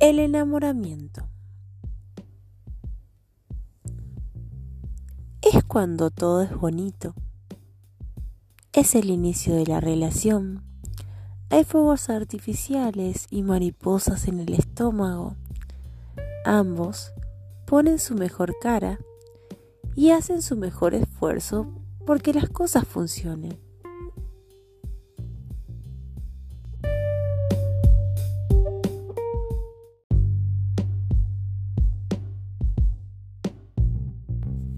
El enamoramiento. Es cuando todo es bonito. Es el inicio de la relación. Hay fuegos artificiales y mariposas en el estómago. Ambos ponen su mejor cara y hacen su mejor esfuerzo porque las cosas funcionen.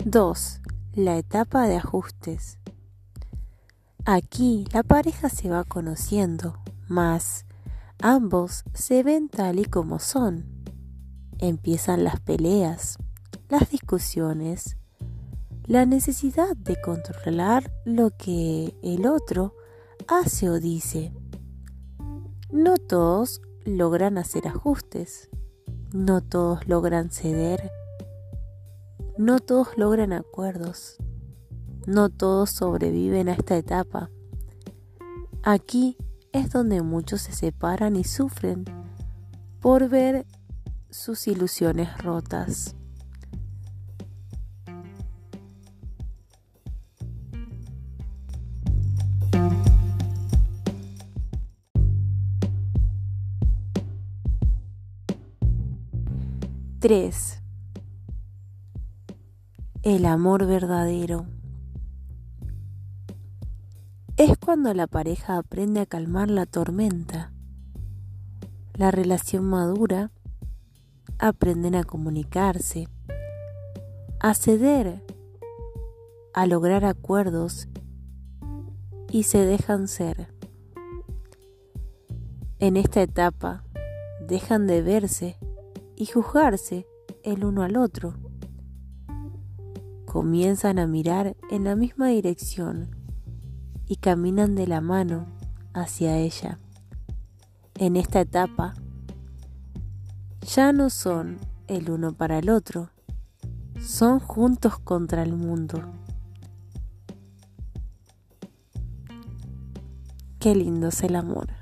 2. La etapa de ajustes. Aquí la pareja se va conociendo, más ambos se ven tal y como son. Empiezan las peleas, las discusiones, la necesidad de controlar lo que el otro hace o dice. No todos logran hacer ajustes, no todos logran ceder no todos logran acuerdos, no todos sobreviven a esta etapa. Aquí es donde muchos se separan y sufren por ver sus ilusiones rotas. Tres el amor verdadero. Es cuando la pareja aprende a calmar la tormenta. La relación madura, aprenden a comunicarse, a ceder, a lograr acuerdos y se dejan ser. En esta etapa dejan de verse y juzgarse el uno al otro comienzan a mirar en la misma dirección y caminan de la mano hacia ella. En esta etapa ya no son el uno para el otro, son juntos contra el mundo. Qué lindo es el amor.